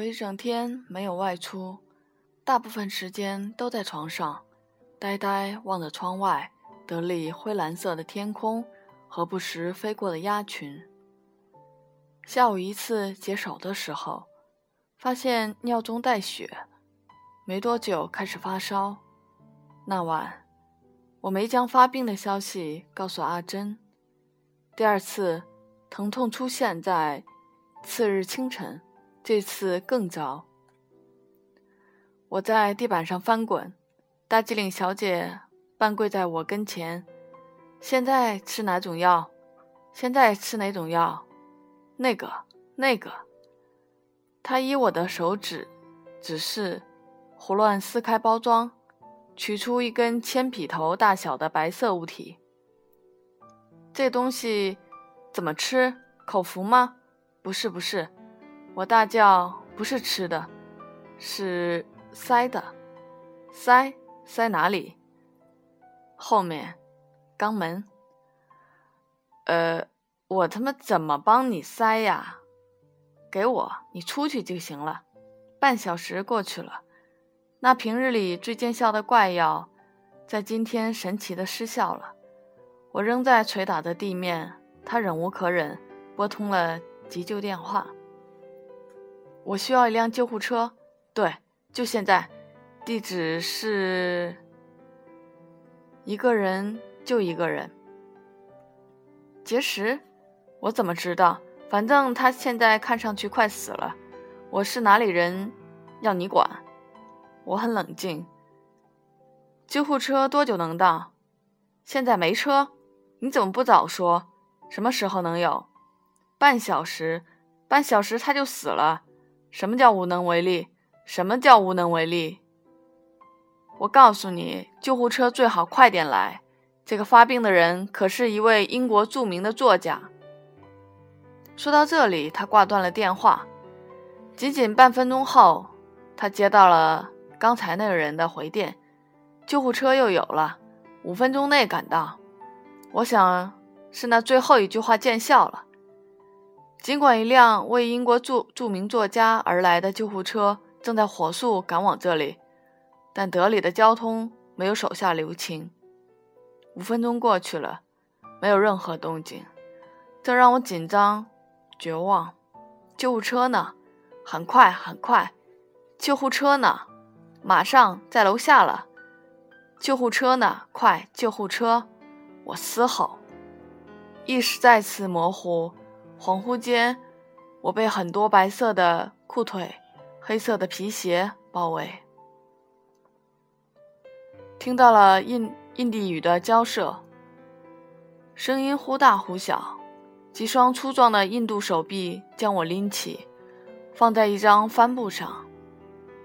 我一整天没有外出，大部分时间都在床上，呆呆望着窗外得力灰蓝色的天空和不时飞过的鸭群。下午一次解手的时候，发现尿中带血，没多久开始发烧。那晚，我没将发病的消息告诉阿珍。第二次，疼痛出现在次日清晨。这次更糟，我在地板上翻滚，大机灵小姐半跪在我跟前。现在吃哪种药？现在吃哪种药？那个，那个。她依我的手指指示，胡乱撕开包装，取出一根铅笔头大小的白色物体。这东西怎么吃？口服吗？不是，不是。我大叫：“不是吃的，是塞的，塞塞哪里？后面，肛门。呃，我他妈怎么帮你塞呀？给我，你出去就行了。半小时过去了，那平日里最见效的怪药，在今天神奇的失效了。我扔在捶打的地面，他忍无可忍，拨通了急救电话。”我需要一辆救护车，对，就现在。地址是一个人，就一个人。结石？我怎么知道？反正他现在看上去快死了。我是哪里人？要你管？我很冷静。救护车多久能到？现在没车。你怎么不早说？什么时候能有？半小时。半小时他就死了。什么叫无能为力？什么叫无能为力？我告诉你，救护车最好快点来。这个发病的人可是一位英国著名的作家。说到这里，他挂断了电话。仅仅半分钟后，他接到了刚才那个人的回电：救护车又有了，五分钟内赶到。我想是那最后一句话见效了。尽管一辆为英国著著名作家而来的救护车正在火速赶往这里，但德里的交通没有手下留情。五分钟过去了，没有任何动静，这让我紧张、绝望。救护车呢？很快，很快。救护车呢？马上在楼下了。救护车呢？快，救护车！我嘶吼，意识再次模糊。恍惚间，我被很多白色的裤腿、黑色的皮鞋包围，听到了印印地语的交涉，声音忽大忽小。几双粗壮的印度手臂将我拎起，放在一张帆布上，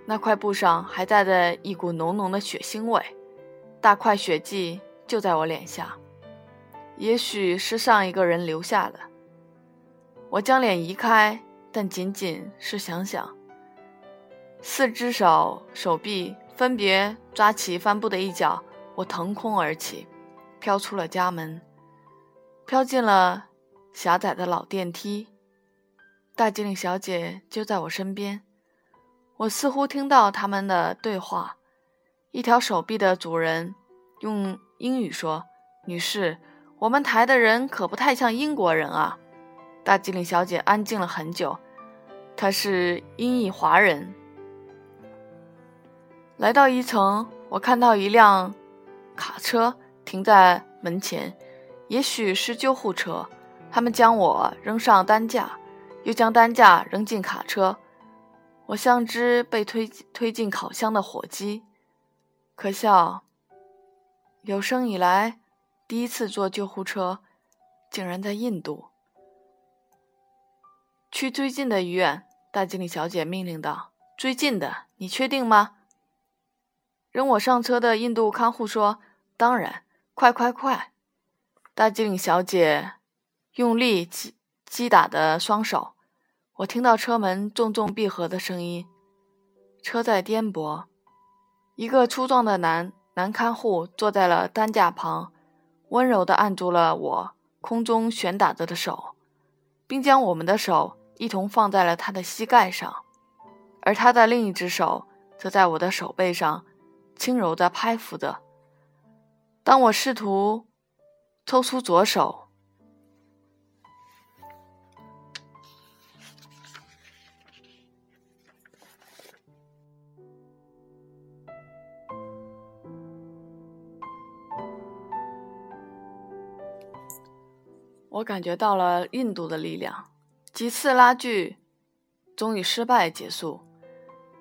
那块布上还带着一股浓浓的血腥味，大块血迹就在我脸下，也许是上一个人留下的。我将脸移开，但仅仅是想想。四只手手臂分别抓起帆布的一角，我腾空而起，飘出了家门，飘进了狭窄的老电梯。大机灵小姐就在我身边，我似乎听到他们的对话。一条手臂的主人用英语说：“女士，我们台的人可不太像英国人啊。”大机灵小姐安静了很久，她是英裔华人。来到一层，我看到一辆卡车停在门前，也许是救护车。他们将我扔上担架，又将担架扔进卡车。我像只被推推进烤箱的火鸡。可笑，有生以来第一次坐救护车，竟然在印度。去最近的医院，大经理小姐命令道：“最近的，你确定吗？”扔我上车的印度看护说：“当然，快快快！”大经理小姐用力击击打的双手，我听到车门重重闭合的声音。车在颠簸，一个粗壮的男男看护坐在了担架旁，温柔地按住了我空中悬打着的手，并将我们的手。一同放在了他的膝盖上。而他的另一只手则在我的手背上轻柔地拍抚着。当我试图抽出左手，我感觉到了印度的力量，几次拉锯终于失败结束。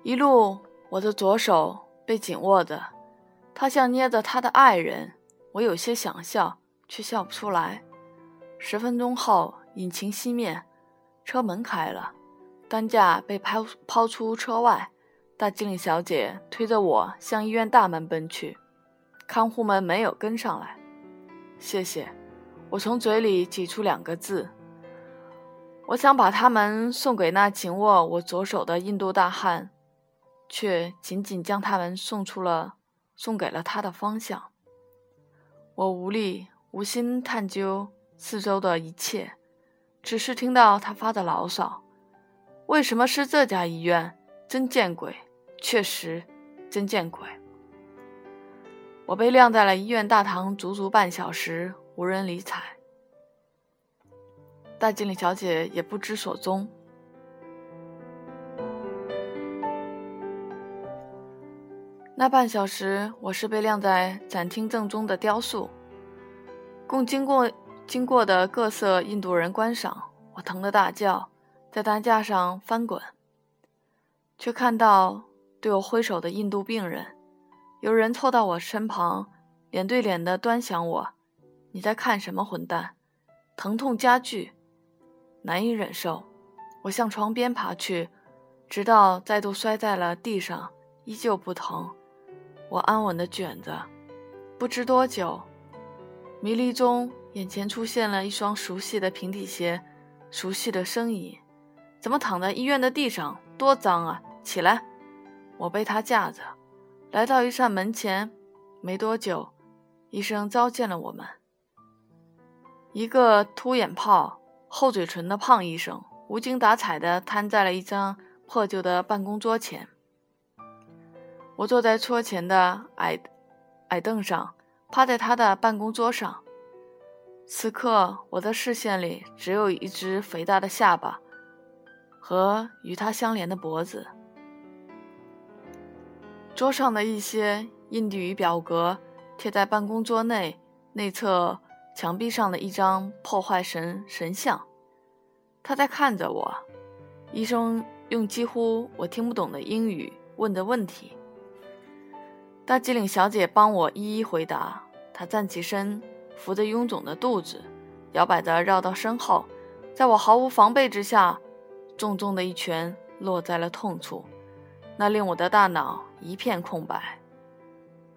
一路，我的左手被紧握着，他像捏着他的爱人。我有些想笑，却笑不出来。十分钟后，引擎熄灭，车门开了，担架被抛抛出车外。大经理小姐推着我向医院大门奔去，看护们没有跟上来。谢谢。我从嘴里挤出两个字。我想把它们送给那紧握我左手的印度大汉，却仅仅将他们送出了，送给了他的方向。我无力、无心探究四周的一切，只是听到他发的牢骚：“为什么是这家医院？真见鬼！确实，真见鬼！”我被晾在了医院大堂足足半小时。无人理睬，大经理小姐也不知所踪。那半小时，我是被晾在展厅正中的雕塑，供经过经过的各色印度人观赏。我疼得大叫，在担架上翻滚，却看到对我挥手的印度病人。有人凑到我身旁，脸对脸的端详我。你在看什么，混蛋？疼痛加剧，难以忍受。我向床边爬去，直到再度摔在了地上，依旧不疼。我安稳地卷着。不知多久，迷离中，眼前出现了一双熟悉的平底鞋，熟悉的身影。怎么躺在医院的地上？多脏啊！起来！我被他架着，来到一扇门前。没多久，医生召见了我们。一个凸眼泡、厚嘴唇的胖医生，无精打采地瘫在了一张破旧的办公桌前。我坐在桌前的矮矮凳上，趴在他的办公桌上。此刻，我的视线里只有一只肥大的下巴和与他相连的脖子。桌上的一些印地语表格贴在办公桌内内侧。墙壁上的一张破坏神神像，他在看着我。医生用几乎我听不懂的英语问着问题。大机灵小姐帮我一一回答。她站起身，扶着臃肿的肚子，摇摆着绕到身后，在我毫无防备之下，重重的一拳落在了痛处，那令我的大脑一片空白，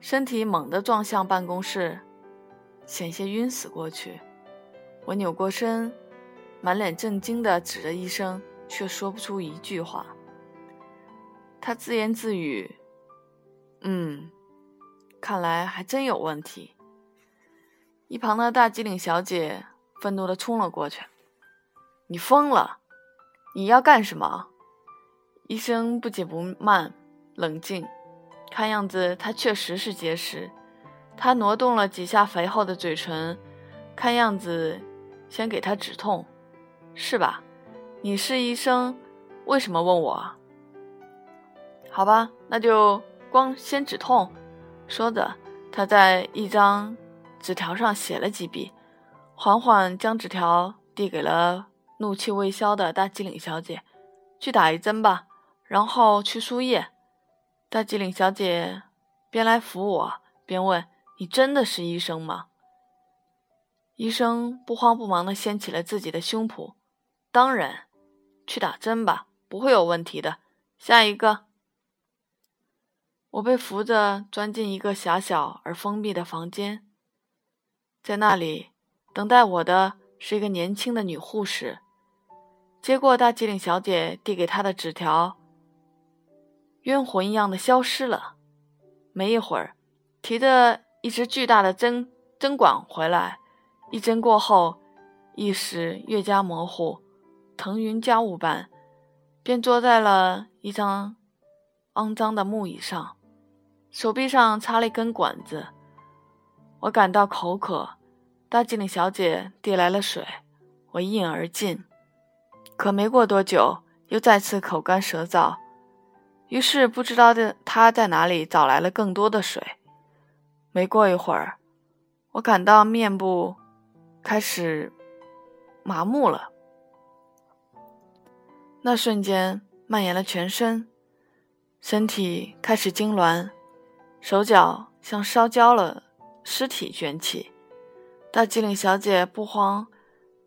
身体猛地撞向办公室。险些晕死过去，我扭过身，满脸震惊地指着医生，却说不出一句话。他自言自语：“嗯，看来还真有问题。”一旁的大机灵小姐愤怒地冲了过去：“你疯了！你要干什么？”医生不紧不慢，冷静，看样子他确实是结石。他挪动了几下肥厚的嘴唇，看样子先给他止痛，是吧？你是医生，为什么问我？好吧，那就光先止痛。说着，他在一张纸条上写了几笔，缓缓将纸条递给了怒气未消的大机灵小姐：“去打一针吧，然后去输液。”大机灵小姐边来扶我边问。你真的是医生吗？医生不慌不忙地掀起了自己的胸脯。当然，去打针吧，不会有问题的。下一个，我被扶着钻进一个狭小而封闭的房间，在那里等待我的是一个年轻的女护士。接过大机灵小姐递给她的纸条，冤魂一样的消失了。没一会儿，提着。一只巨大的针针管回来，一针过后，意识越加模糊，腾云驾雾般，便坐在了一。张肮脏的木椅上，手臂上插了一根管子。我感到口渴，大机灵小姐递来了水，我一饮而尽。可没过多久，又再次口干舌燥，于是不知道的她在哪里找来了更多的水。没过一会儿，我感到面部开始麻木了。那瞬间蔓延了全身，身体开始痉挛，手脚像烧焦了尸体卷起。大机灵小姐不慌，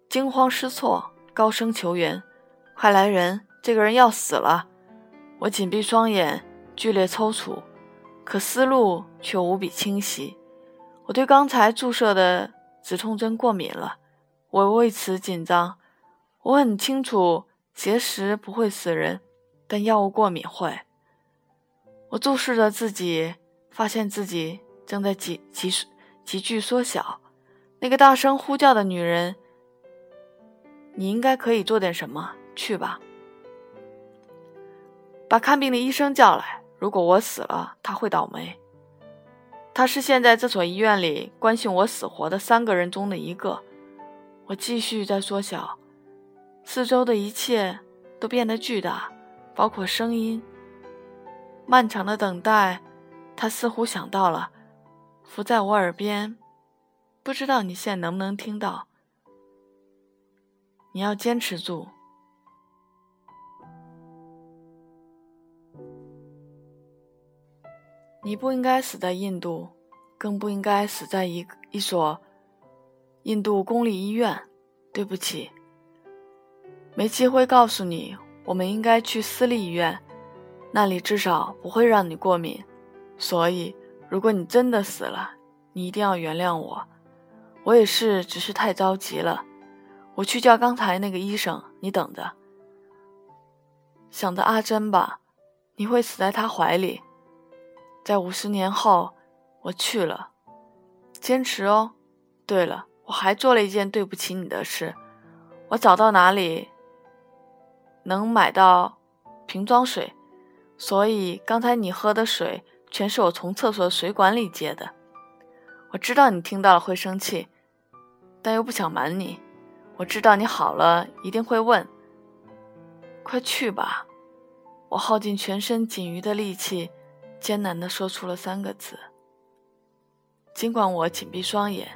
惊慌失措，高声求援：“快来人！这个人要死了！”我紧闭双眼，剧烈抽搐，可思路却无比清晰。我对刚才注射的止痛针过敏了，我为此紧张。我很清楚。节食不会死人，但药物过敏会。我注视着自己，发现自己正在急急急剧缩小。那个大声呼叫的女人，你应该可以做点什么，去吧。把看病的医生叫来。如果我死了，他会倒霉。他是现在这所医院里关心我死活的三个人中的一个。我继续在缩小。四周的一切都变得巨大，包括声音。漫长的等待，他似乎想到了，伏在我耳边。不知道你现在能不能听到？你要坚持住。你不应该死在印度，更不应该死在一一所印度公立医院。对不起。没机会告诉你，我们应该去私立医院，那里至少不会让你过敏。所以，如果你真的死了，你一定要原谅我。我也是，只是太着急了。我去叫刚才那个医生，你等着。想着阿珍吧，你会死在他怀里。在五十年后，我去了。坚持哦。对了，我还做了一件对不起你的事。我找到哪里？能买到瓶装水，所以刚才你喝的水全是我从厕所水管里接的。我知道你听到了会生气，但又不想瞒你。我知道你好了一定会问。快去吧！我耗尽全身仅余的力气，艰难地说出了三个字。尽管我紧闭双眼，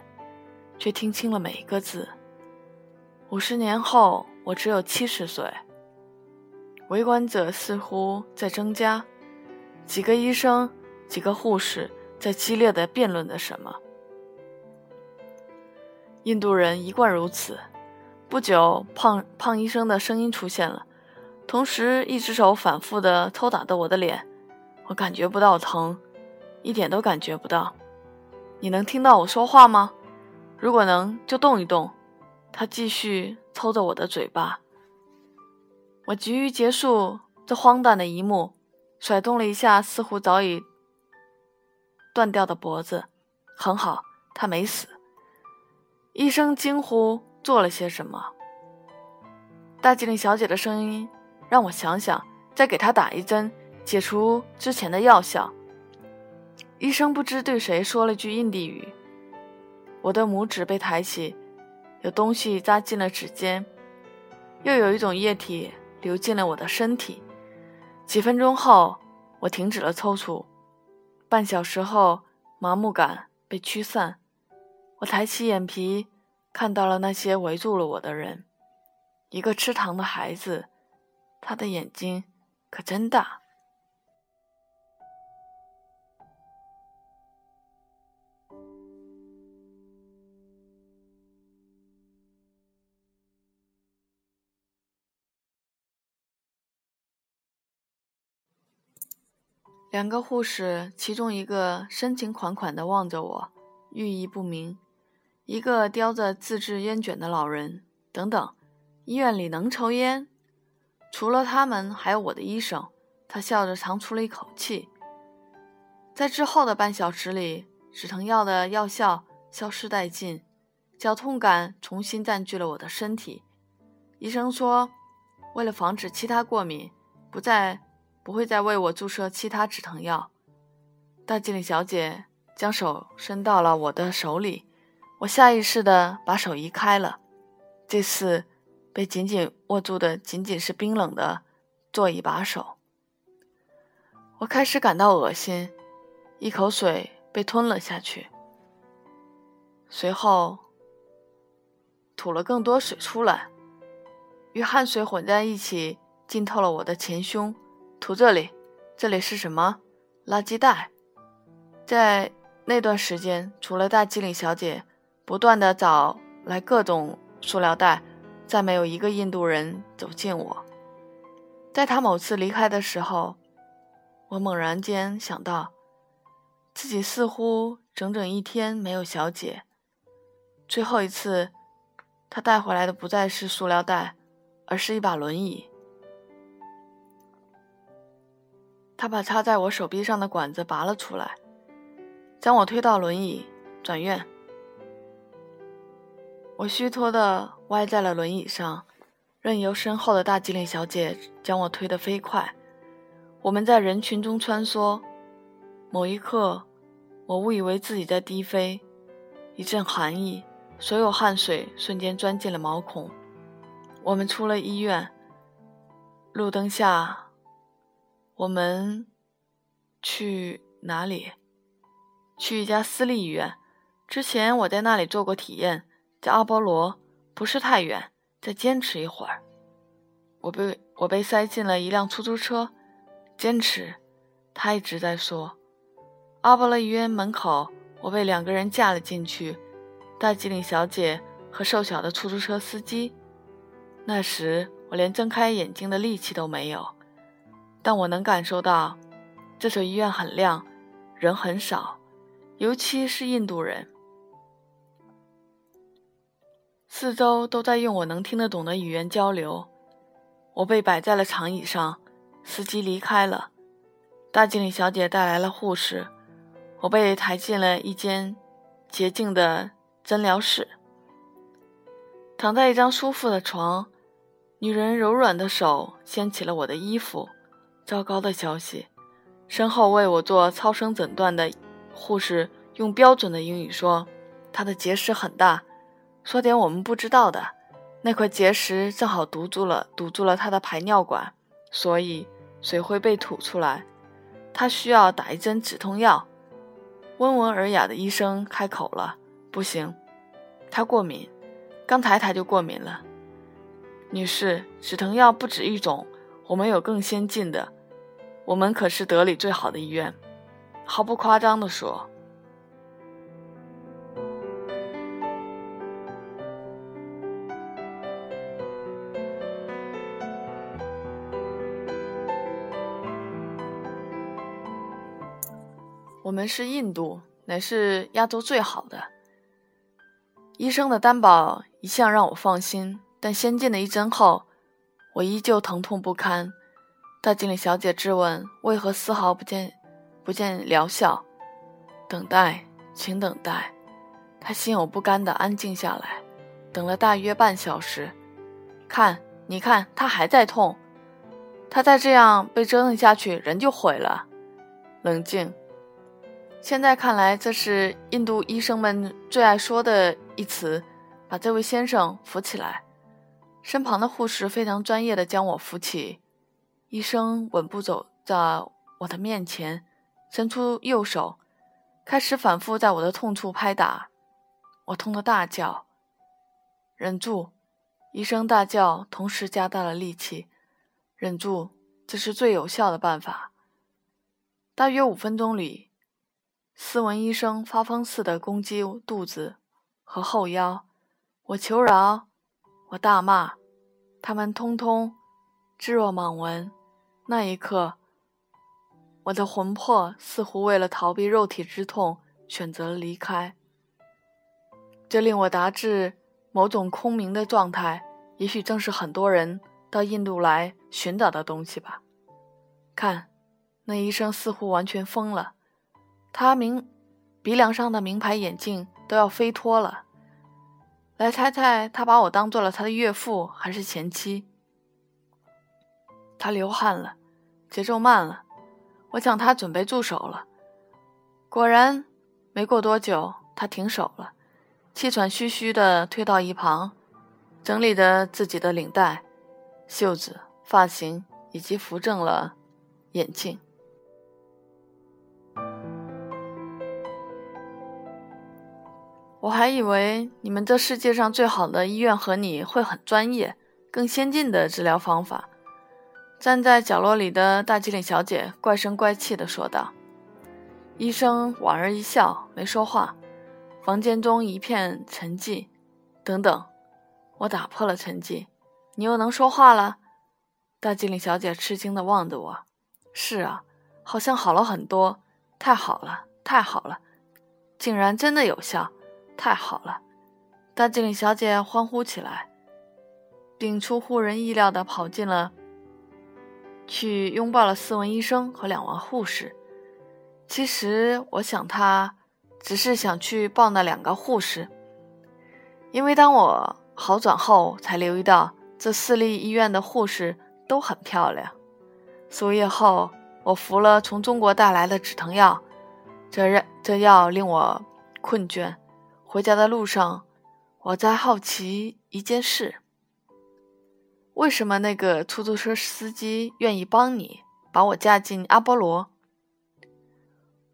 却听清了每一个字。五十年后，我只有七十岁。围观者似乎在增加，几个医生、几个护士在激烈的辩论着什么。印度人一贯如此。不久，胖胖医生的声音出现了，同时一只手反复地抽打着我的脸。我感觉不到疼，一点都感觉不到。你能听到我说话吗？如果能，就动一动。他继续抽着我的嘴巴。我急于结束这荒诞的一幕，甩动了一下似乎早已断掉的脖子。很好，他没死。医生惊呼：“做了些什么？”大机灵小姐的声音让我想想，再给他打一针，解除之前的药效。医生不知对谁说了句印地语。我的拇指被抬起，有东西扎进了指尖，又有一种液体。流进了我的身体。几分钟后，我停止了抽搐。半小时后，麻木感被驱散。我抬起眼皮，看到了那些围住了我的人。一个吃糖的孩子，他的眼睛可真大。两个护士，其中一个深情款款地望着我，寓意不明；一个叼着自制烟卷的老人。等等，医院里能抽烟？除了他们，还有我的医生。他笑着长出了一口气。在之后的半小时里，止疼药的药效消失殆尽，绞痛感重新占据了我的身体。医生说，为了防止其他过敏，不再。不会再为我注射其他止疼药。大经理小姐将手伸到了我的手里，我下意识地把手移开了。这次被紧紧握住的仅仅是冰冷的座椅把手。我开始感到恶心，一口水被吞了下去，随后吐了更多水出来，与汗水混在一起，浸透了我的前胸。图这里，这里是什么？垃圾袋。在那段时间，除了大机灵小姐不断的找来各种塑料袋，再没有一个印度人走近我。在他某次离开的时候。我猛然间想到，自己似乎整整一天没有小姐。最后一次，他带回来的不再是塑料袋，而是一把轮椅。他把插在我手臂上的管子拔了出来，将我推到轮椅，转院。我虚脱的歪在了轮椅上，任由身后的大机灵小姐将我推得飞快。我们在人群中穿梭，某一刻，我误以为自己在低飞，一阵寒意，所有汗水瞬间钻进了毛孔。我们出了医院，路灯下，我们去哪里？去一家私立医院。之前我在那里做过体验，在阿波罗，不是太远。再坚持一会儿，我被我被塞进了一辆出租车。坚持，他一直在说。阿波罗医院门口，我被两个人架了进去，大吉岭小姐和瘦小的出租车司机。那时我连睁开眼睛的力气都没有，但我能感受到，这所医院很亮，人很少，尤其是印度人。四周都在用我能听得懂的语言交流。我被摆在了长椅上。司机离开了，大经理小姐带来了护士，我被抬进了一间洁净的诊疗室，躺在一张舒服的床，女人柔软的手掀起了我的衣服。糟糕的消息，身后为我做超声诊断的护士用标准的英语说：“她的结石很大。”说点我们不知道的，那块结石正好堵住了堵住了她的排尿管，所以。水会被吐出来，他需要打一针止痛药。温文尔雅的医生开口了：“不行，他过敏，刚才他就过敏了。”女士，止疼药不止一种，我们有更先进的。我们可是德里最好的医院，毫不夸张的说。我们是印度，乃是亚洲最好的。医生的担保一向让我放心，但先进的一针后，我依旧疼痛不堪。大经理小姐质问：“为何丝毫不见不见疗效？”等待，请等待。他心有不甘地安静下来，等了大约半小时。看，你看，他还在痛。他再这样被折腾下去，人就毁了。冷静。现在看来，这是印度医生们最爱说的一词。把这位先生扶起来。身旁的护士非常专业的将我扶起。医生稳步走在我的面前，伸出右手，开始反复在我的痛处拍打。我痛得大叫：“忍住！”医生大叫，同时加大了力气：“忍住，这是最有效的办法。”大约五分钟里。斯文医生发疯似的攻击肚子和后腰，我求饶，我大骂，他们通通置若罔闻。那一刻，我的魂魄似乎为了逃避肉体之痛，选择了离开。这令我达至某种空明的状态，也许正是很多人到印度来寻找的东西吧。看，那医生似乎完全疯了。他名鼻梁上的名牌眼镜都要飞脱了。来猜猜，他把我当做了他的岳父还是前妻？他流汗了，节奏慢了。我想他准备住手了。果然，没过多久，他停手了，气喘吁吁地退到一旁，整理着自己的领带、袖子、发型，以及扶正了眼镜。我还以为你们这世界上最好的医院和你会很专业、更先进的治疗方法。站在角落里的大机灵小姐怪声怪气地说道：“医生莞尔一笑，没说话。房间中一片沉寂。等等，我打破了沉寂，你又能说话了？”大机灵小姐吃惊地望着我：“是啊，好像好了很多，太好了，太好了，竟然真的有效。”太好了！大机灵小姐欢呼起来，并出乎人意料地跑进了，去拥抱了斯文医生和两位护士。其实，我想他只是想去抱那两个护士，因为当我好转后，才留意到这私立医院的护士都很漂亮。输液后，我服了从中国带来的止疼药，这让这药令我困倦。回家的路上，我在好奇一件事：为什么那个出租车司机愿意帮你把我嫁进阿波罗？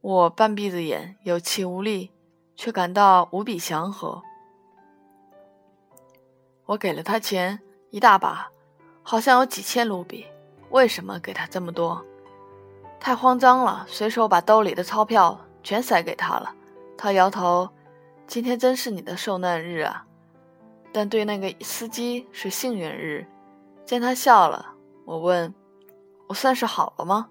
我半闭着眼，有气无力，却感到无比祥和。我给了他钱，一大把，好像有几千卢比。为什么给他这么多？太慌张了，随手把兜里的钞票全塞给他了。他摇头。今天真是你的受难日啊！但对那个司机是幸运日。见他笑了，我问：“我算是好了吗？”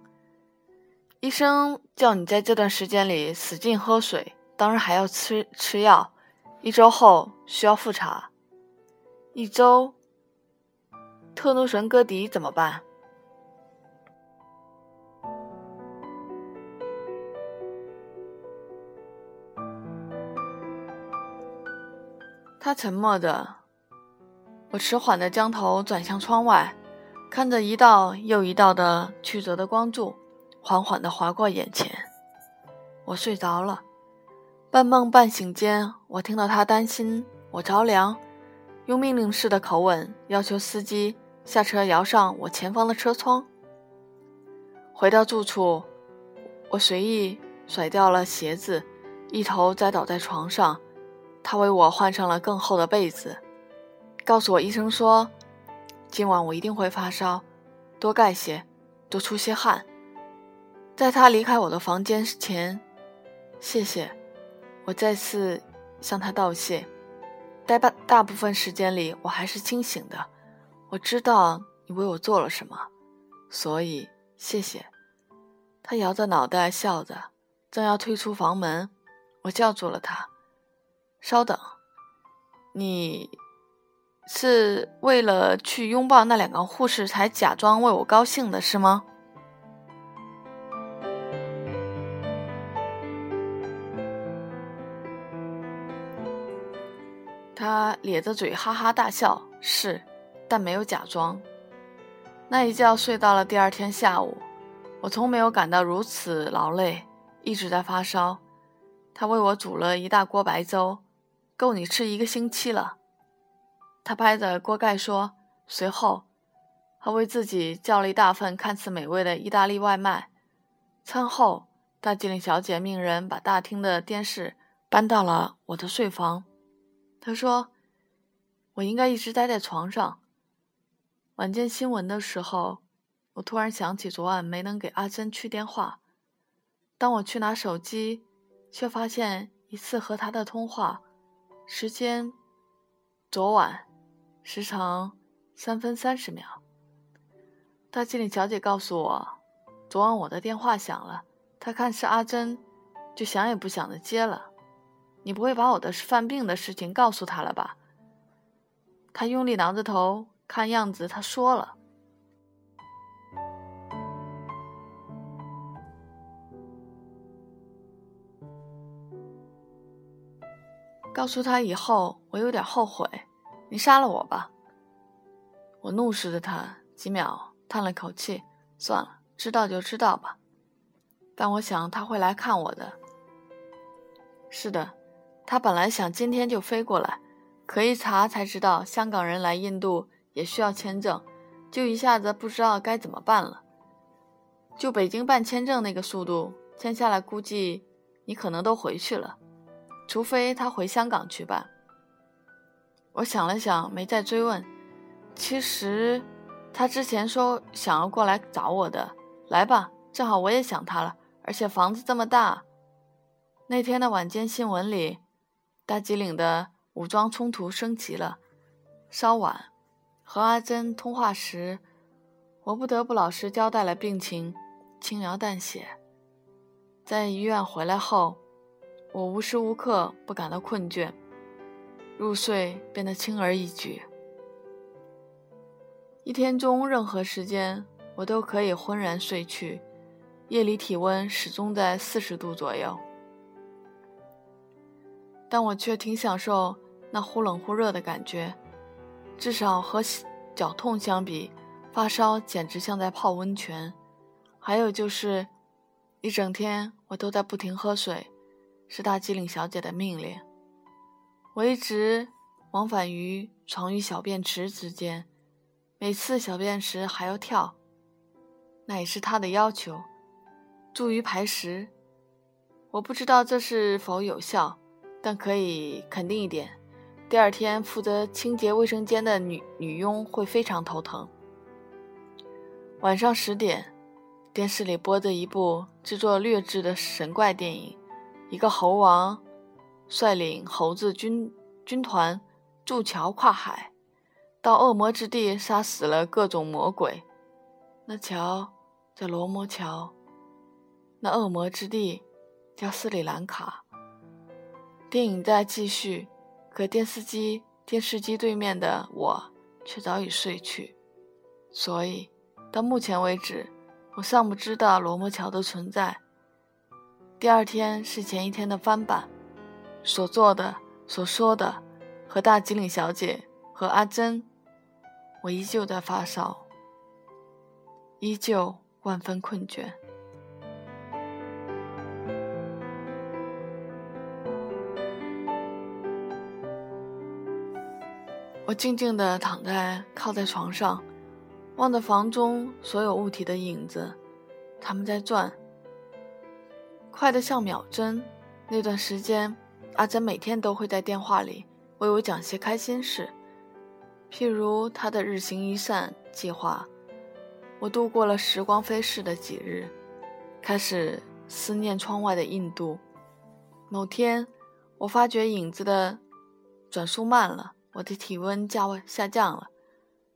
医生叫你在这段时间里使劲喝水，当然还要吃吃药。一周后需要复查。一周，特诺神戈迪怎么办？他沉默着，我迟缓地将头转向窗外，看着一道又一道的曲折的光柱缓缓地划过眼前。我睡着了，半梦半醒间，我听到他担心我着凉，用命令式的口吻要求司机下车摇上我前方的车窗。回到住处，我随意甩掉了鞋子，一头栽倒在床上。他为我换上了更厚的被子，告诉我医生说，今晚我一定会发烧，多盖些，多出些汗。在他离开我的房间前，谢谢，我再次向他道谢。大半大部分时间里，我还是清醒的。我知道你为我做了什么，所以谢谢。他摇着脑袋笑着，正要退出房门，我叫住了他。稍等，你是为了去拥抱那两个护士才假装为我高兴的，是吗？他咧着嘴哈哈大笑，是，但没有假装。那一觉睡到了第二天下午，我从没有感到如此劳累，一直在发烧。他为我煮了一大锅白粥。够你吃一个星期了，他拍着锅盖说。随后，他为自己叫了一大份看似美味的意大利外卖。餐后，大机灵小姐命人把大厅的电视搬到了我的睡房。她说：“我应该一直待在床上。”晚间新闻的时候，我突然想起昨晚没能给阿珍去电话。当我去拿手机，却发现一次和她的通话。时间，昨晚，时长三分三十秒。大经理小姐告诉我，昨晚我的电话响了，她看是阿珍，就想也不想的接了。你不会把我的犯病的事情告诉她了吧？她用力挠着头，看样子她说了。告诉他以后，我有点后悔。你杀了我吧！我怒视着他几秒，叹了口气，算了，知道就知道吧。但我想他会来看我的。是的，他本来想今天就飞过来，可一查才知道香港人来印度也需要签证，就一下子不知道该怎么办了。就北京办签证那个速度，签下来估计你可能都回去了，除非他回香港去办。我想了想，没再追问。其实他之前说想要过来找我的，来吧，正好我也想他了，而且房子这么大。那天的晚间新闻里，大吉岭的武装冲突升级了。稍晚和阿珍通话时，我不得不老实交代了病情，轻描淡写。在医院回来后，我无时无刻不感到困倦，入睡变得轻而易举。一天中任何时间，我都可以昏然睡去，夜里体温始终在四十度左右。但我却挺享受那忽冷忽热的感觉，至少和脚痛相比，发烧简直像在泡温泉。还有就是，一整天我都在不停喝水，是大机灵小姐的命令。我一直往返于床与小便池之间，每次小便时还要跳，那也是他的要求，助于排石。我不知道这是否有效。但可以肯定一点，第二天负责清洁卫生间的女女佣会非常头疼。晚上十点，电视里播着一部制作劣质的神怪电影，一个猴王率领猴子军军团筑桥跨海，到恶魔之地杀死了各种魔鬼。那桥叫罗摩桥，那恶魔之地叫斯里兰卡。电影在继续，可电视机电视机对面的我却早已睡去，所以到目前为止，我尚不知道罗摩桥的存在。第二天是前一天的翻版，所做的、所说的，和大吉岭小姐和阿珍，我依旧在发烧，依旧万分困倦。我静静地躺在靠在床上，望着房中所有物体的影子，他们在转，快得像秒针。那段时间，阿珍每天都会在电话里为我讲些开心事，譬如她的日行一善计划。我度过了时光飞逝的几日，开始思念窗外的印度。某天，我发觉影子的转速慢了。我的体温下下降了。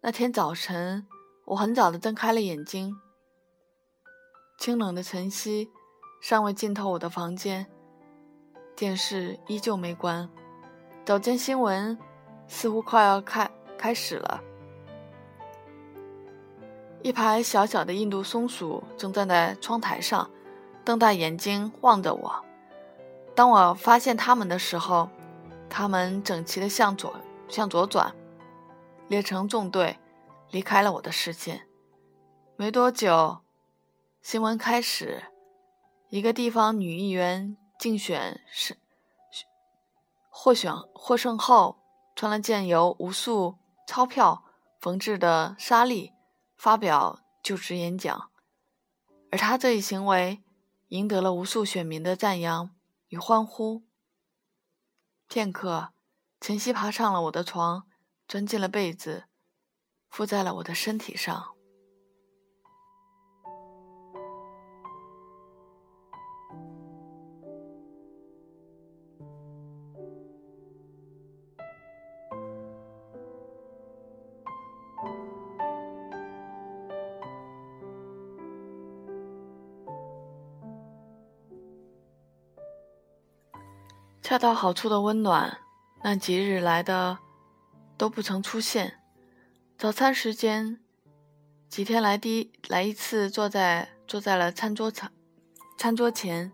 那天早晨，我很早的睁开了眼睛。清冷的晨曦尚未浸透我的房间，电视依旧没关。早间新闻似乎快要开开始了。一排小小的印度松鼠正站在窗台上，瞪大眼睛望着我。当我发现它们的时候，它们整齐地向左。向左转，列成纵队，离开了我的视线。没多久，新闻开始：一个地方女议员竞选是获选获胜后，穿了件由无数钞票缝制的纱丽，发表就职演讲。而他这一行为，赢得了无数选民的赞扬与欢呼。片刻。晨曦爬上了我的床，钻进了被子，附在了我的身体上。恰到好处的温暖。那几日来的都不曾出现。早餐时间，几天来第来一次，坐在坐在了餐桌餐餐桌前。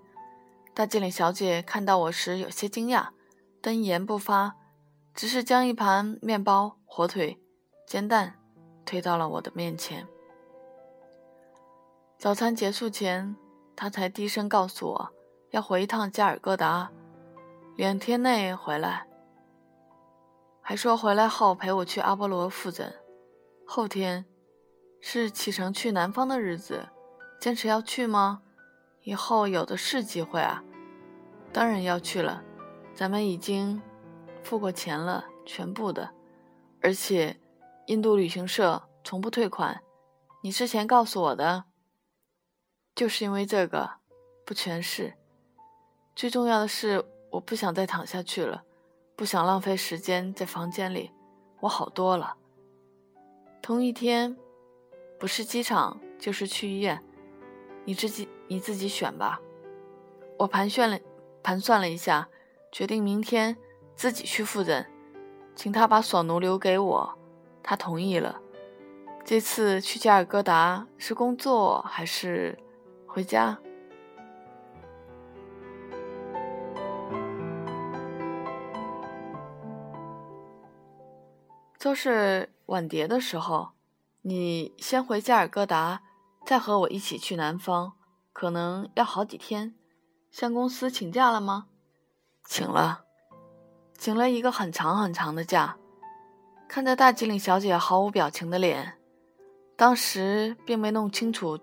大经理小姐看到我时有些惊讶，但一言不发，只是将一盘面包、火腿、煎蛋推到了我的面前。早餐结束前，他才低声告诉我要回一趟加尔各答，两天内回来。还说回来后陪我去阿波罗复诊。后天是启程去南方的日子，坚持要去吗？以后有的是机会啊，当然要去了。咱们已经付过钱了，全部的，而且印度旅行社从不退款。你之前告诉我的，就是因为这个，不全是。最重要的是，我不想再躺下去了，不想浪费时间在房间里。我好多了。同一天，不是机场就是去医院，你自己你自己选吧。我盘旋了盘算了一下，决定明天自己去复诊，请他把索奴留给我。他同意了。这次去加尔各答是工作还是回家？就是晚蝶的时候，你先回加尔各答，再和我一起去南方，可能要好几天。向公司请假了吗？请了，请了一个很长很长的假。看着大吉岭小姐毫无表情的脸，当时并没弄清楚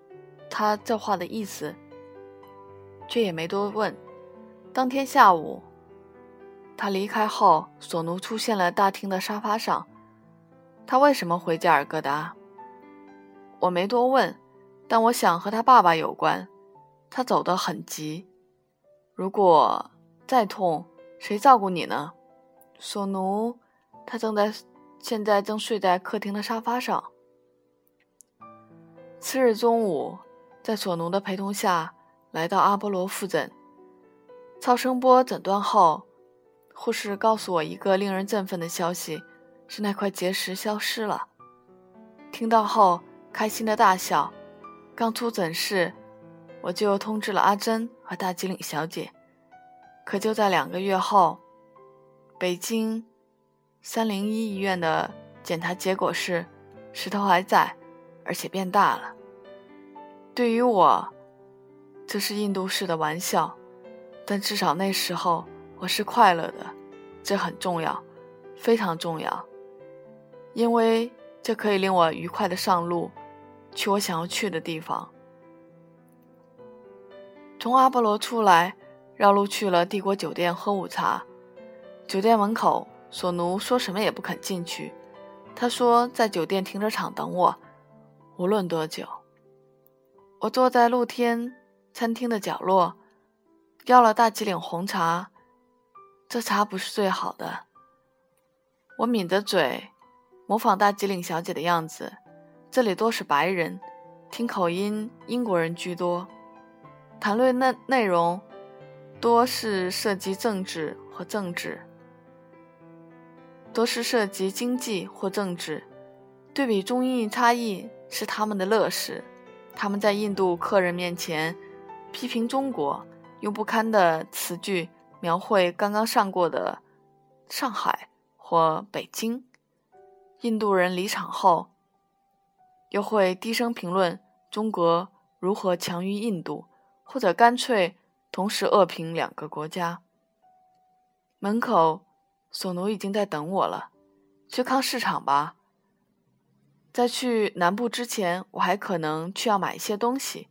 她这话的意思，却也没多问。当天下午，他离开后，索奴出现了大厅的沙发上。他为什么回加尔各答？我没多问，但我想和他爸爸有关。他走得很急。如果再痛，谁照顾你呢？索奴，他正在，现在正睡在客厅的沙发上。次日中午，在索奴的陪同下来到阿波罗复诊。超声波诊断后，护士告诉我一个令人振奋的消息。是那块结石消失了，听到后开心的大笑。刚出诊室，我就通知了阿珍和大吉岭小姐。可就在两个月后，北京三零一医院的检查结果是，石头还在，而且变大了。对于我，这是印度式的玩笑，但至少那时候我是快乐的，这很重要，非常重要。因为这可以令我愉快的上路，去我想要去的地方。从阿波罗出来，绕路去了帝国酒店喝午茶。酒店门口，索奴说什么也不肯进去。他说在酒店停车场等我，无论多久。我坐在露天餐厅的角落，要了大吉岭红茶。这茶不是最好的。我抿着嘴。模仿大吉岭小姐的样子，这里多是白人，听口音英国人居多，谈论内内容多是涉及政治或政治，多是涉及经济或政治。对比中印差异是他们的乐事，他们在印度客人面前批评中国，用不堪的词句描绘刚刚上过的上海或北京。印度人离场后，又会低声评论中国如何强于印度，或者干脆同时恶评两个国家。门口，索奴已经在等我了。去看市场吧。在去南部之前，我还可能去要买一些东西。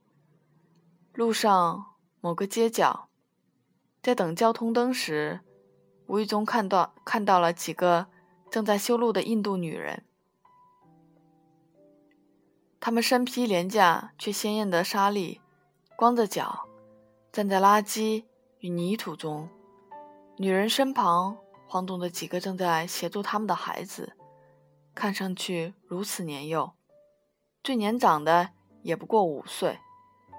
路上某个街角，在等交通灯时，无意中看到看到了几个。正在修路的印度女人，她们身披廉价却鲜艳的纱丽，光着脚站在垃圾与泥土中。女人身旁晃动着几个正在协助他们的孩子，看上去如此年幼。最年长的也不过五岁，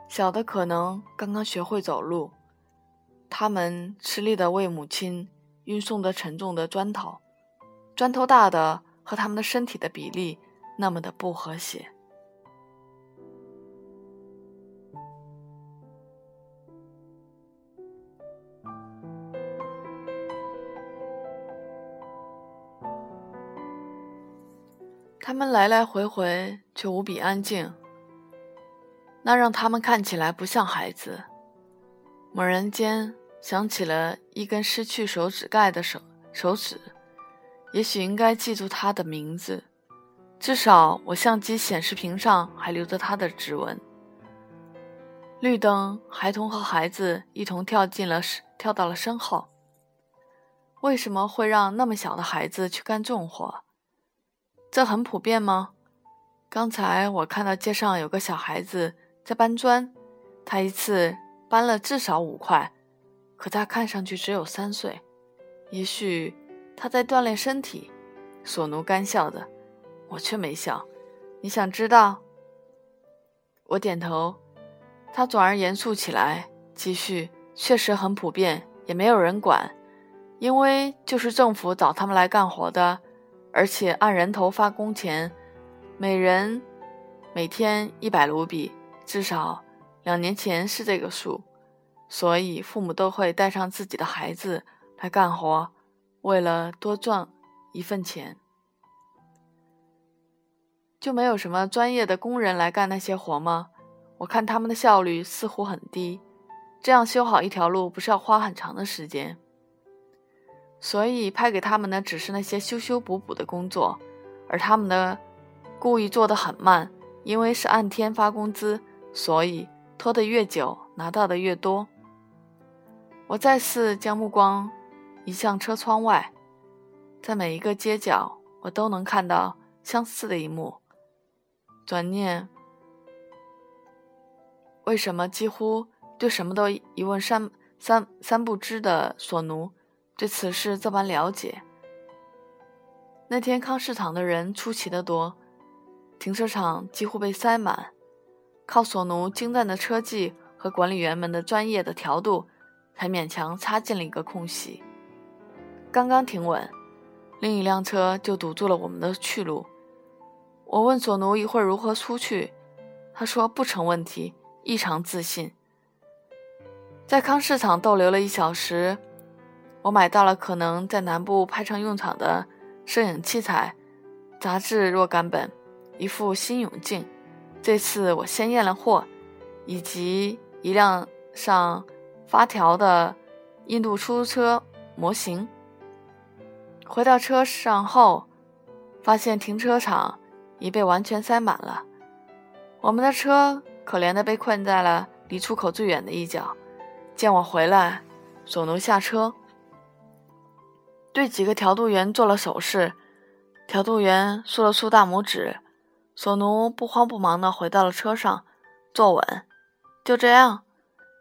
小的可能刚刚学会走路。他们吃力地为母亲运送着沉重的砖头。砖头大的和他们的身体的比例那么的不和谐。他们来来回回却无比安静。那让他们看起来不像孩子。猛然间想起了一根失去手指盖的手手指，也许应该记住他的名字。至少我相机显示屏上还留着他的指纹。绿灯，孩童和孩子一同跳进了，跳到了身后。为什么会让那么小的孩子去干重活？这很普遍吗？刚才我看到街上有个小孩子在搬砖，他一次搬了至少五块，可他看上去只有三岁。也许他在锻炼身体。索奴干笑的，我却没笑。你想知道？我点头。他转而严肃起来，继续：确实很普遍，也没有人管，因为就是政府找他们来干活的，而且按人头发工钱，每人每天一百卢比，至少两年前是这个数，所以父母都会带上自己的孩子来干活，为了多赚一份钱，就没有什么专业的工人来干那些活吗？我看他们的效率似乎很低，这样修好一条路不是要花很长的时间？所以派给他们的只是那些修修补补的工作，而他们的故意做得很慢，因为是按天发工资，所以拖得越久，拿到的越多。我再次将目光移向车窗外，在每一个街角，我都能看到相似的一幕。转念。为什么几乎对什么都一问三三三不知的索奴对此事这般了解？那天康市场的人出奇的多，停车场几乎被塞满，靠索奴精湛的车技和管理员们的专业的调度，才勉强插进了一个空隙。刚刚停稳，另一辆车就堵住了我们的去路。我问索奴一会儿如何出去，他说不成问题。异常自信，在康市场逗留了一小时，我买到了可能在南部派上用场的摄影器材、杂志若干本、一副新泳镜。这次我先验了货，以及一辆上发条的印度出租车模型。回到车上后，发现停车场已被完全塞满了，我们的车。可怜的被困在了离出口最远的一角。见我回来，索奴下车，对几个调度员做了手势。调度员竖了竖大拇指。索奴不慌不忙的回到了车上，坐稳。就这样，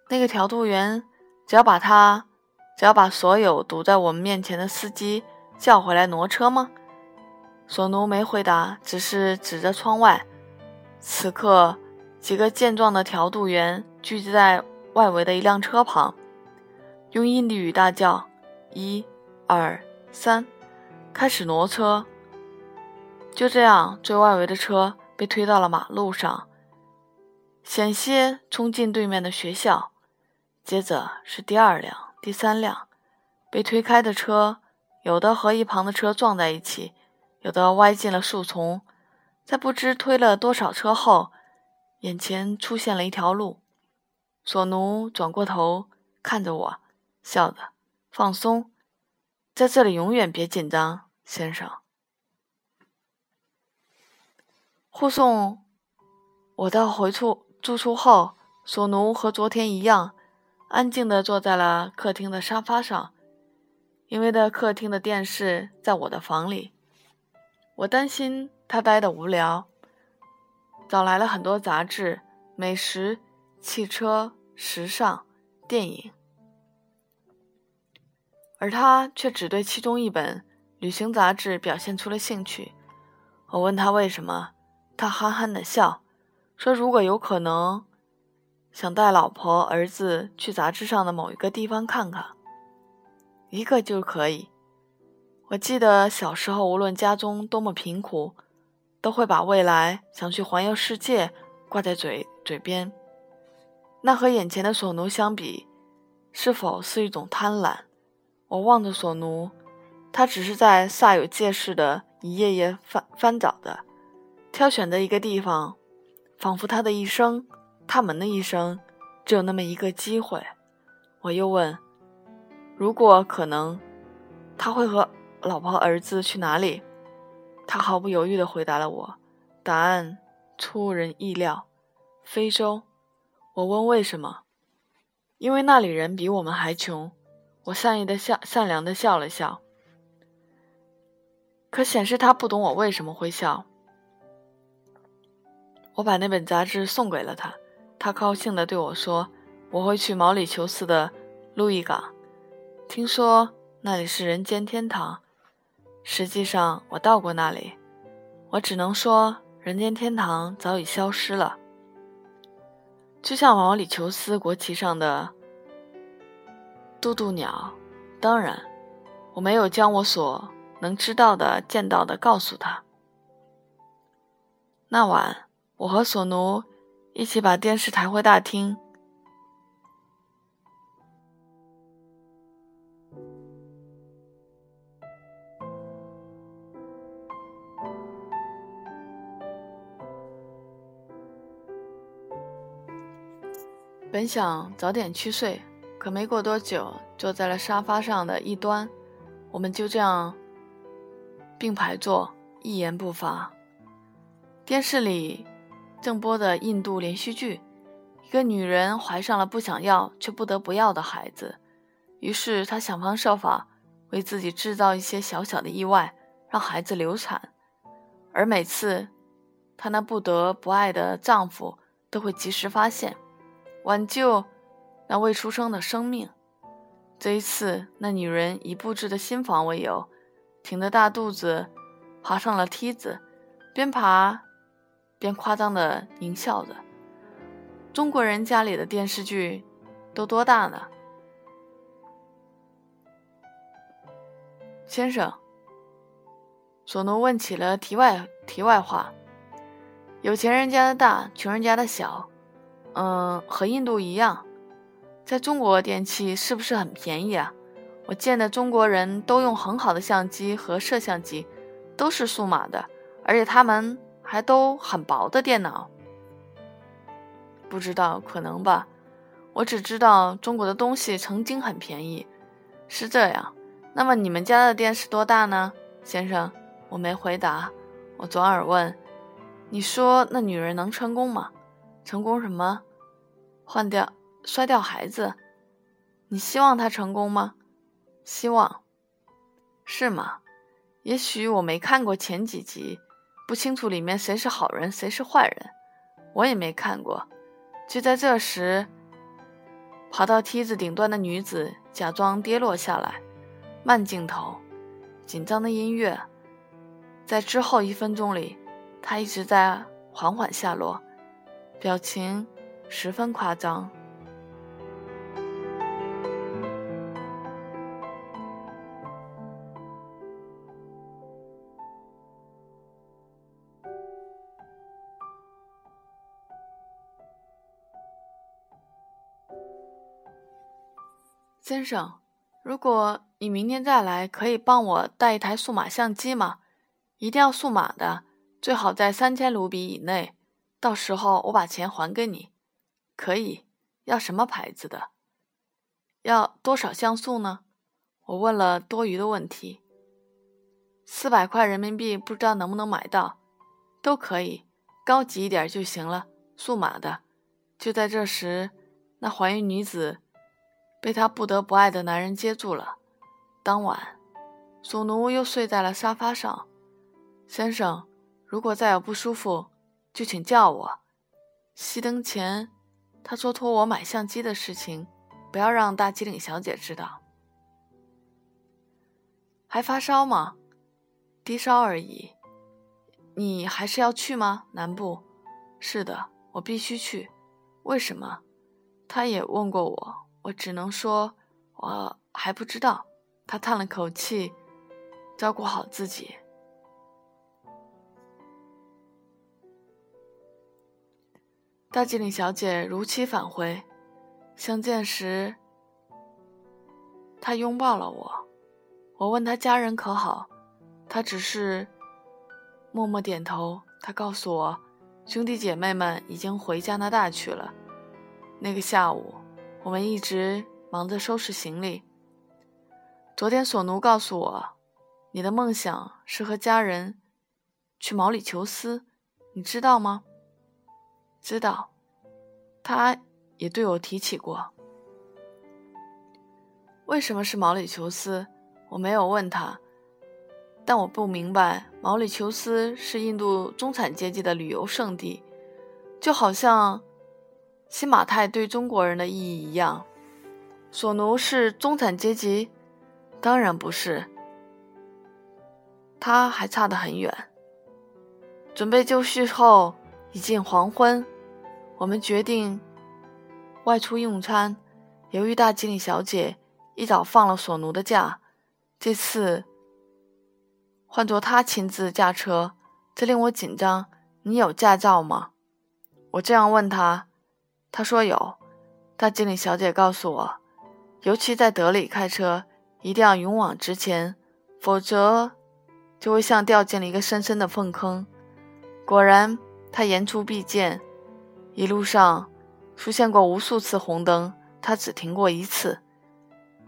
那个调度员只要把他，只要把所有堵在我们面前的司机叫回来挪车吗？索奴没回答，只是指着窗外。此刻。几个健壮的调度员聚集在外围的一辆车旁，用印地语大叫：“一、二、三，开始挪车。”就这样，最外围的车被推到了马路上，险些冲进对面的学校。接着是第二辆、第三辆被推开的车，有的和一旁的车撞在一起，有的歪进了树丛。在不知推了多少车后，眼前出现了一条路，索奴转过头看着我，笑着：“放松，在这里永远别紧张，先生。”护送我到回处住处后，索奴和昨天一样，安静地坐在了客厅的沙发上，因为的客厅的电视在我的房里，我担心他呆的无聊。找来了很多杂志、美食、汽车、时尚、电影，而他却只对其中一本旅行杂志表现出了兴趣。我问他为什么，他憨憨的笑，说：“如果有可能，想带老婆、儿子去杂志上的某一个地方看看，一个就可以。”我记得小时候，无论家中多么贫苦。都会把未来想去环游世界挂在嘴嘴边，那和眼前的索奴相比，是否是一种贪婪？我望着索奴，他只是在煞有介事的一页页翻翻找的，挑选的一个地方，仿佛他的一生他们的一生只有那么一个机会。我又问：“如果可能，他会和老婆儿子去哪里？”他毫不犹豫地回答了我，答案出人意料：非洲。我问为什么？因为那里人比我们还穷。我善意的笑，善良的笑了笑，可显示他不懂我为什么会笑。我把那本杂志送给了他，他高兴地对我说：“我会去毛里求斯的路易港，听说那里是人间天堂。实际上，我到过那里，我只能说，人间天堂早已消失了，就像毛里求斯国旗上的。”渡渡鸟，当然，我没有将我所能知道的、见到的告诉他。那晚，我和索奴一起把电视抬回大厅。本想早点去睡。可没过多久，坐在了沙发上的一端，我们就这样并排坐，一言不发。电视里正播的印度连续剧，一个女人怀上了不想要却不得不要的孩子，于是她想方设法为自己制造一些小小的意外，让孩子流产。而每次她那不得不爱的丈夫都会及时发现，挽救。那未出生的生命，这一次，那女人以布置的新房为由，挺着大肚子爬上了梯子，边爬边夸张的狞笑着。中国人家里的电视剧都多大呢？先生，索诺问起了题外题外话：有钱人家的大，穷人家的小，嗯，和印度一样。在中国，电器是不是很便宜啊？我见的中国人都用很好的相机和摄像机，都是数码的，而且他们还都很薄的电脑。不知道，可能吧。我只知道中国的东西曾经很便宜，是这样。那么你们家的电视多大呢，先生？我没回答，我转而问：“你说那女人能成功吗？成功什么？换掉。”摔掉孩子，你希望他成功吗？希望，是吗？也许我没看过前几集，不清楚里面谁是好人，谁是坏人。我也没看过。就在这时，爬到梯子顶端的女子假装跌落下来，慢镜头，紧张的音乐，在之后一分钟里，她一直在缓缓下落，表情十分夸张。先生，如果你明天再来，可以帮我带一台数码相机吗？一定要数码的，最好在三千卢比以内。到时候我把钱还给你。可以？要什么牌子的？要多少像素呢？我问了多余的问题。四百块人民币，不知道能不能买到？都可以，高级一点就行了。数码的。就在这时，那怀孕女子。被她不得不爱的男人接住了。当晚，索奴又睡在了沙发上。先生，如果再有不舒服，就请叫我。熄灯前，他说托我买相机的事情，不要让大机灵小姐知道。还发烧吗？低烧而已。你还是要去吗？南部？是的，我必须去。为什么？他也问过我。我只能说，我还不知道。他叹了口气，照顾好自己。大吉岭小姐如期返回，相见时，她拥抱了我。我问她家人可好，她只是默默点头。她告诉我，兄弟姐妹们已经回加拿大去了。那个下午，我们一直忙着收拾行李。昨天索奴告诉我，你的梦想是和家人去毛里求斯，你知道吗？知道，他也对我提起过。为什么是毛里求斯？我没有问他，但我不明白，毛里求斯是印度中产阶级的旅游胜地，就好像新马泰对中国人的意义一样。索奴是中产阶级。当然不是，他还差得很远。准备就绪后，已近黄昏，我们决定外出用餐。由于大经理小姐一早放了索奴的假，这次换作他亲自驾车，这令我紧张。你有驾照吗？我这样问他，他说有。大经理小姐告诉我，尤其在德里开车。一定要勇往直前，否则就会像掉进了一个深深的粪坑。果然，他言出必践。一路上出现过无数次红灯，他只停过一次，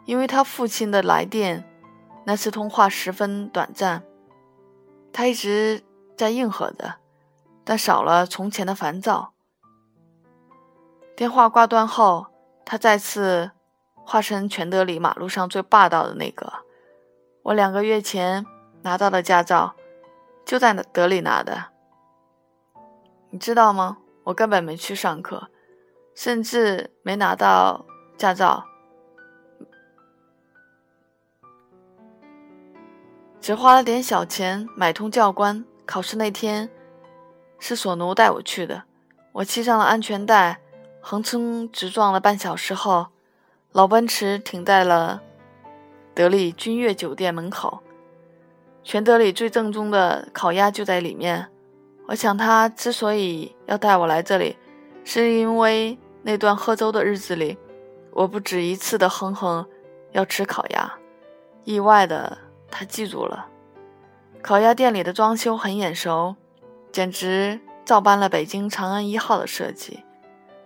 因为他父亲的来电。那次通话十分短暂，他一直在应和着，但少了从前的烦躁。电话挂断后，他再次。化身全德里马路上最霸道的那个。我两个月前拿到的驾照，就在德里拿的。你知道吗？我根本没去上课，甚至没拿到驾照，只花了点小钱买通教官。考试那天是索奴带我去的。我系上了安全带，横冲直撞了半小时后。老奔驰停在了德里君悦酒店门口，全德里最正宗的烤鸭就在里面。我想他之所以要带我来这里，是因为那段喝粥的日子里，我不止一次的哼哼要吃烤鸭。意外的，他记住了。烤鸭店里的装修很眼熟，简直照搬了北京长安一号的设计。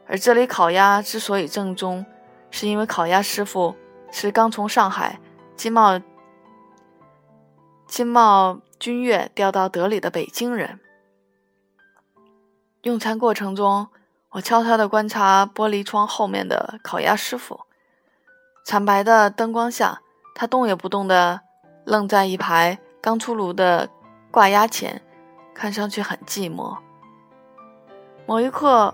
而这里烤鸭之所以正宗，是因为烤鸭师傅是刚从上海金茂金茂君悦调到德里的北京人。用餐过程中，我悄悄地观察玻璃窗后面的烤鸭师傅。惨白的灯光下，他动也不动地愣在一排刚出炉的挂鸭前，看上去很寂寞。某一刻，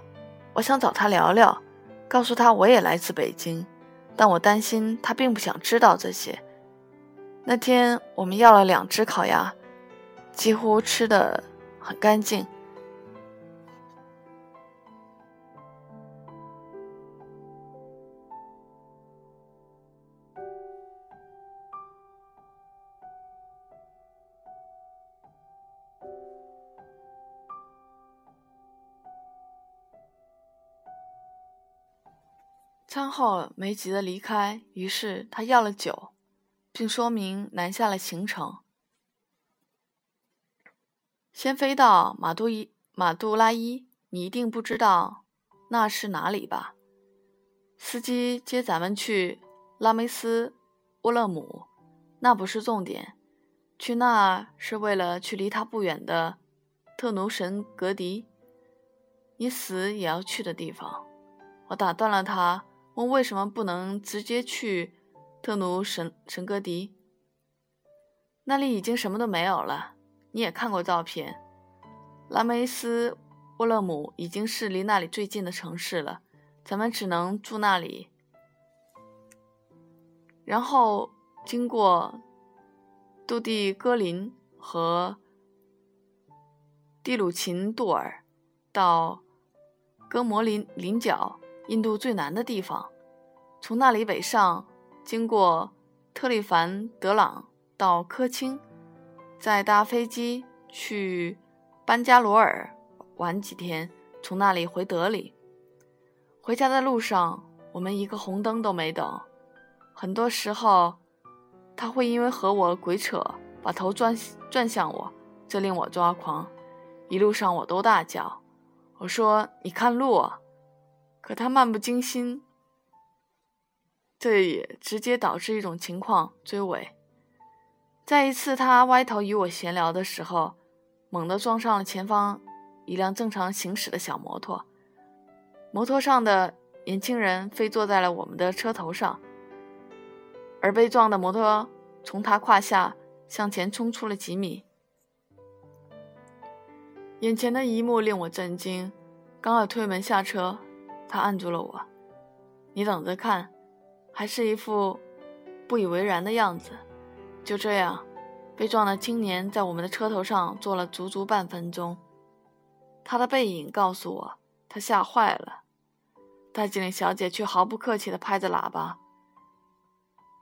我想找他聊聊。告诉他我也来自北京，但我担心他并不想知道这些。那天我们要了两只烤鸭，几乎吃的很干净。后没急着离开，于是他要了酒，并说明南下了行程：先飞到马杜伊马杜拉伊，你一定不知道那是哪里吧？司机接咱们去拉梅斯乌勒姆，那不是重点，去那是为了去离他不远的特奴神格迪，你死也要去的地方。我打断了他。问为什么不能直接去特奴神神格迪？那里已经什么都没有了。你也看过照片，拉梅斯沃勒姆已经是离那里最近的城市了。咱们只能住那里，然后经过杜蒂戈林和蒂鲁琴杜尔，到戈摩林林角。印度最南的地方，从那里北上，经过特利凡德朗到科钦，再搭飞机去班加罗尔玩几天，从那里回德里。回家的路上，我们一个红灯都没等。很多时候，他会因为和我鬼扯，把头转转向我，这令我抓狂。一路上我都大叫，我说：“你看路！”可他漫不经心，这也直接导致一种情况追尾。在一次他歪头与我闲聊的时候，猛地撞上了前方一辆正常行驶的小摩托，摩托上的年轻人飞坐在了我们的车头上，而被撞的摩托从他胯下向前冲出了几米。眼前的一幕令我震惊，刚要推门下车，他按住了我：“你等着看。”还是一副不以为然的样子。就这样，被撞的青年在我们的车头上坐了足足半分钟。他的背影告诉我，他吓坏了。大经理小姐却毫不客气地拍着喇叭，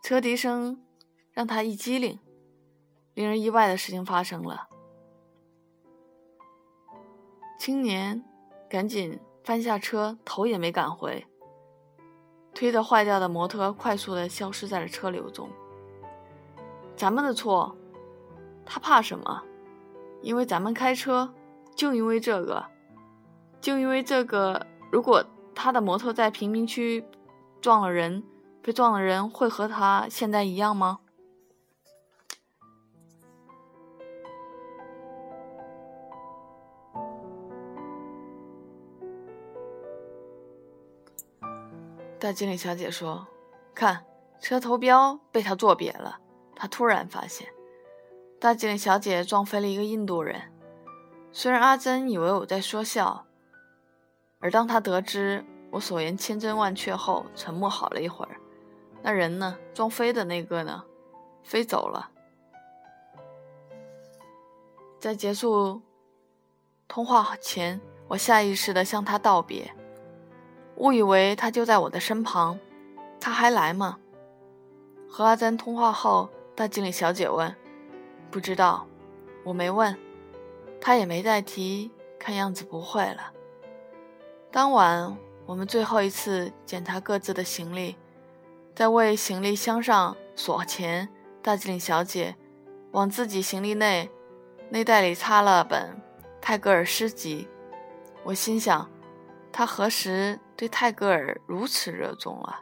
车笛声让他一激灵。令人意外的事情发生了，青年赶紧翻下车，头也没敢回，推着坏掉的摩托快速的消失在了车流中。咱们的错，他怕什么？因为咱们开车，就因为这个，就因为这个。如果他的摩托在贫民区撞了人，被撞的人会和他现在一样吗？大经理小姐说：“看，车头标被他坐瘪了。”他突然发现，大经理小姐撞飞了一个印度人。虽然阿珍以为我在说笑，而当他得知我所言千真万确后，沉默好了一会儿。那人呢？撞飞的那个呢？飞走了。在结束通话前，我下意识地向他道别，误以为他就在我的身旁。他还来吗？和阿珍通话后。大经理小姐问：“不知道，我没问，他也没再提，看样子不会了。”当晚，我们最后一次检查各自的行李，在为行李箱上锁前，大经理小姐往自己行李内内袋里插了本泰戈尔诗集。我心想，他何时对泰戈尔如此热衷了？